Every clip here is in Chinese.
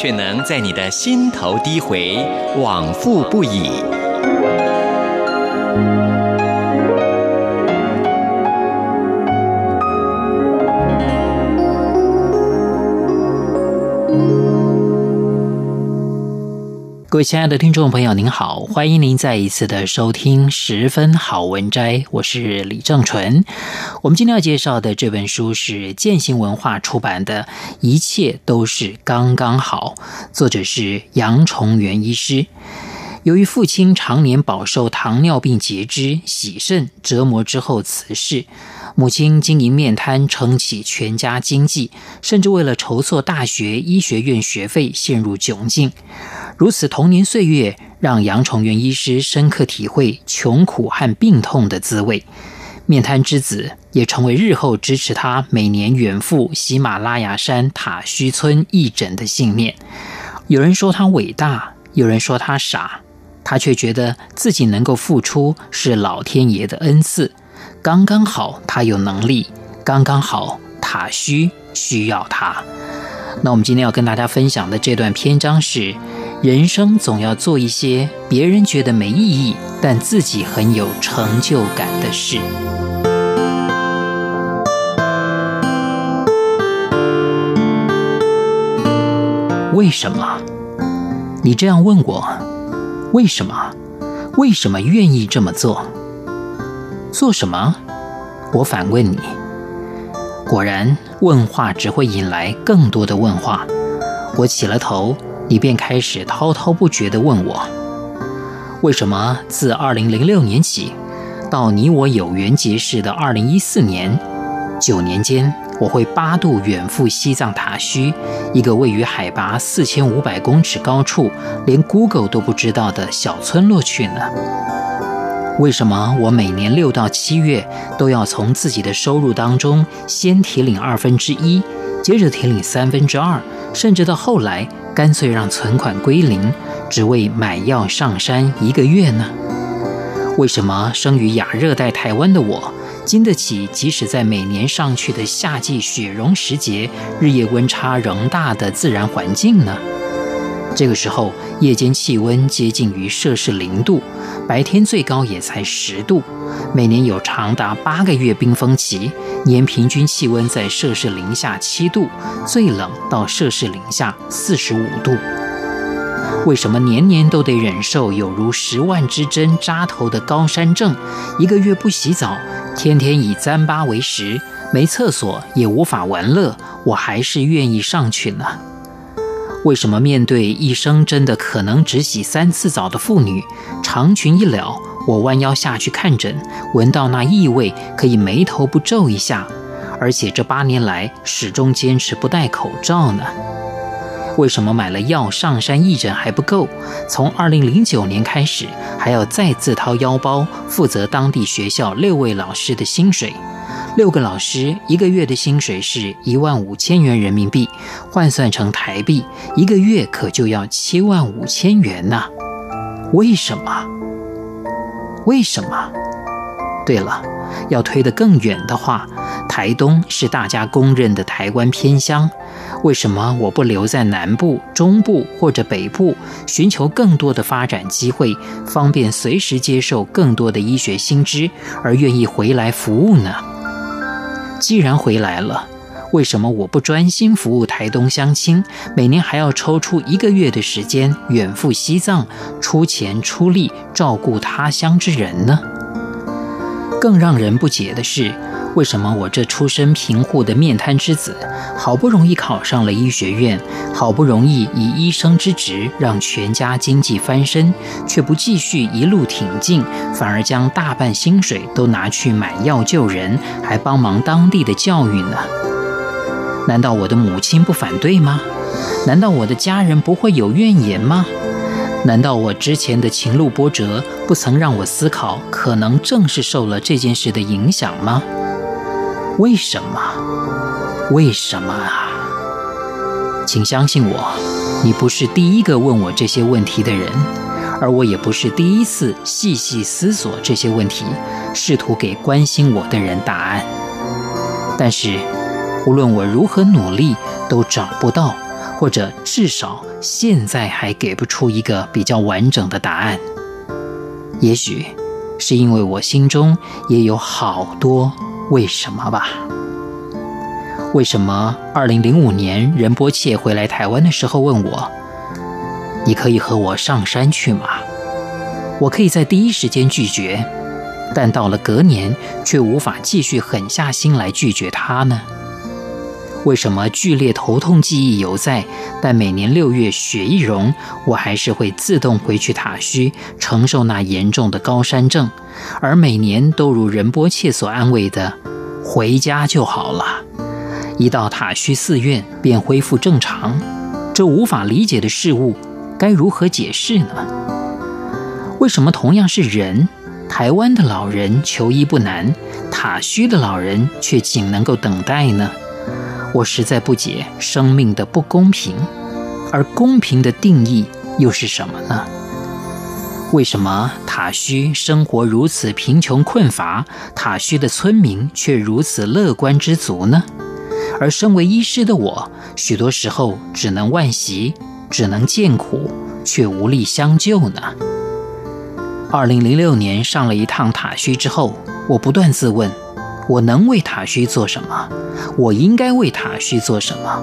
却能在你的心头低回，往复不已。各位亲爱的听众朋友，您好，欢迎您再一次的收听十分好文摘，我是李正纯。我们今天要介绍的这本书是践行文化出版的《一切都是刚刚好》，作者是杨崇元医师。由于父亲常年饱受糖尿病截肢、洗肾折磨之后辞世，母亲经营面摊撑起全家经济，甚至为了筹措大学医学院学费陷入窘境。如此童年岁月，让杨崇元医师深刻体会穷苦和病痛的滋味。面瘫之子也成为日后支持他每年远赴喜马拉雅山塔须村义诊的信念。有人说他伟大，有人说他傻，他却觉得自己能够付出是老天爷的恩赐，刚刚好他有能力，刚刚好塔须需要他。那我们今天要跟大家分享的这段篇章是。人生总要做一些别人觉得没意义，但自己很有成就感的事。为什么？你这样问我，为什么？为什么愿意这么做？做什么？我反问你。果然，问话只会引来更多的问话。我起了头。你便开始滔滔不绝地问我，为什么自2006年起，到你我有缘结识的2014年，九年间，我会八度远赴西藏塔须，一个位于海拔4500公尺高处，连 Google 都不知道的小村落去呢？为什么我每年六到七月都要从自己的收入当中先提领二分之一，接着提领三分之二，甚至到后来？干脆让存款归零，只为买药上山一个月呢？为什么生于亚热带台湾的我，经得起即使在每年上去的夏季雪融时节，日夜温差仍大的自然环境呢？这个时候，夜间气温接近于摄氏零度，白天最高也才十度。每年有长达八个月冰封期，年平均气温在摄氏零下七度，最冷到摄氏零下四十五度。为什么年年都得忍受有如十万支针扎头的高山症？一个月不洗澡，天天以糌粑为食，没厕所也无法玩乐，我还是愿意上去呢？为什么面对一生真的可能只洗三次澡的妇女，长裙一撩，我弯腰下去看诊，闻到那异味，可以眉头不皱一下，而且这八年来始终坚持不戴口罩呢？为什么买了药上山义诊还不够？从2009年开始，还要再自掏腰包负责当地学校六位老师的薪水，六个老师一个月的薪水是一万五千元人民币，换算成台币，一个月可就要七万五千元呢？为什么？为什么？对了，要推得更远的话，台东是大家公认的台湾偏乡。为什么我不留在南部、中部或者北部，寻求更多的发展机会，方便随时接受更多的医学新知，而愿意回来服务呢？既然回来了。为什么我不专心服务台东乡亲，每年还要抽出一个月的时间远赴西藏，出钱出力照顾他乡之人呢？更让人不解的是，为什么我这出身贫户的面瘫之子，好不容易考上了医学院，好不容易以医生之职让全家经济翻身，却不继续一路挺进，反而将大半薪水都拿去买药救人，还帮忙当地的教育呢？难道我的母亲不反对吗？难道我的家人不会有怨言吗？难道我之前的情路波折不曾让我思考，可能正是受了这件事的影响吗？为什么？为什么啊？请相信我，你不是第一个问我这些问题的人，而我也不是第一次细细思索这些问题，试图给关心我的人答案。但是，无论我如何努力，都找不到，或者至少现在还给不出一个比较完整的答案。也许是因为我心中也有好多。为什么吧？为什么二零零五年仁波切回来台湾的时候问我：“你可以和我上山去吗？”我可以在第一时间拒绝，但到了隔年却无法继续狠下心来拒绝他呢？为什么剧烈头痛记忆犹在，但每年六月雪一融，我还是会自动回去塔须承受那严重的高山症，而每年都如仁波切所安慰的，回家就好了，一到塔须寺院便恢复正常。这无法理解的事物，该如何解释呢？为什么同样是人，台湾的老人求医不难，塔须的老人却仅能够等待呢？我实在不解生命的不公平，而公平的定义又是什么呢？为什么塔须生活如此贫穷困乏，塔须的村民却如此乐观知足呢？而身为医师的我，许多时候只能惋惜，只能见苦，却无力相救呢？二零零六年上了一趟塔须之后，我不断自问。我能为塔须做什么？我应该为塔须做什么？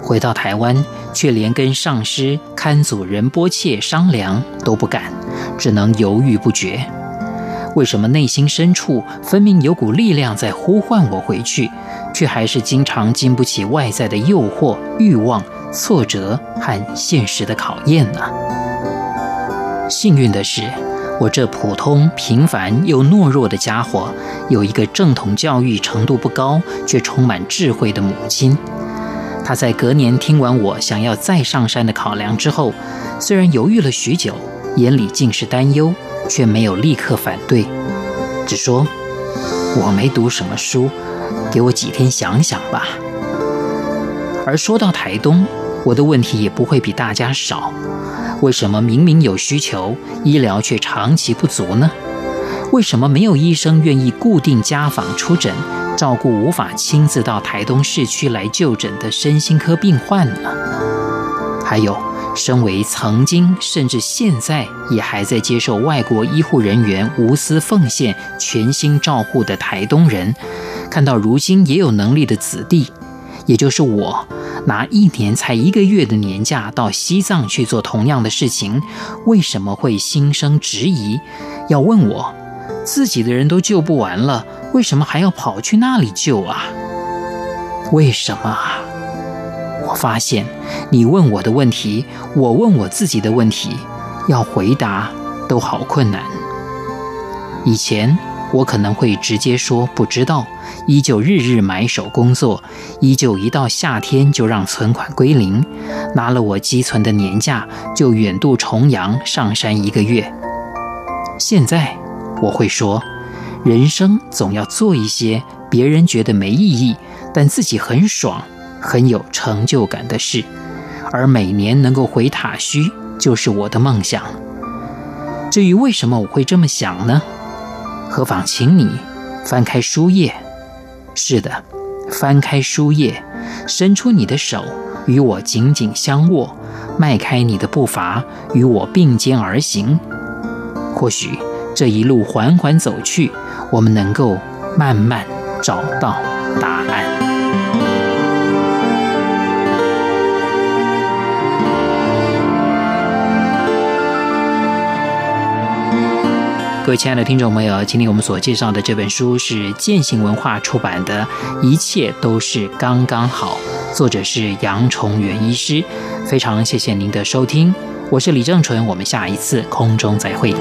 回到台湾，却连跟上师堪祖仁波切商量都不敢，只能犹豫不决。为什么内心深处分明有股力量在呼唤我回去，却还是经常经不起外在的诱惑、欲望、挫折和现实的考验呢？幸运的是。我这普通、平凡又懦弱的家伙，有一个正统教育程度不高却充满智慧的母亲。她在隔年听完我想要再上山的考量之后，虽然犹豫了许久，眼里尽是担忧，却没有立刻反对，只说：“我没读什么书，给我几天想想吧。”而说到台东，我的问题也不会比大家少。为什么明明有需求，医疗却长期不足呢？为什么没有医生愿意固定家访出诊，照顾无法亲自到台东市区来就诊的身心科病患呢？还有，身为曾经甚至现在也还在接受外国医护人员无私奉献、全心照护的台东人，看到如今也有能力的子弟，也就是我。拿一年才一个月的年假到西藏去做同样的事情，为什么会心生质疑？要问我，自己的人都救不完了，为什么还要跑去那里救啊？为什么啊？我发现你问我的问题，我问我自己的问题，要回答都好困难。以前。我可能会直接说不知道，依旧日日埋首工作，依旧一到夏天就让存款归零，拿了我积存的年假就远渡重洋上山一个月。现在我会说，人生总要做一些别人觉得没意义，但自己很爽、很有成就感的事，而每年能够回塔须就是我的梦想。至于为什么我会这么想呢？何妨，请你翻开书页。是的，翻开书页，伸出你的手，与我紧紧相握，迈开你的步伐，与我并肩而行。或许这一路缓缓走去，我们能够慢慢找到答案。各位亲爱的听众朋友，今天我们所介绍的这本书是践行文化出版的《一切都是刚刚好》，作者是杨崇元医师。非常谢谢您的收听，我是李正纯，我们下一次空中再会。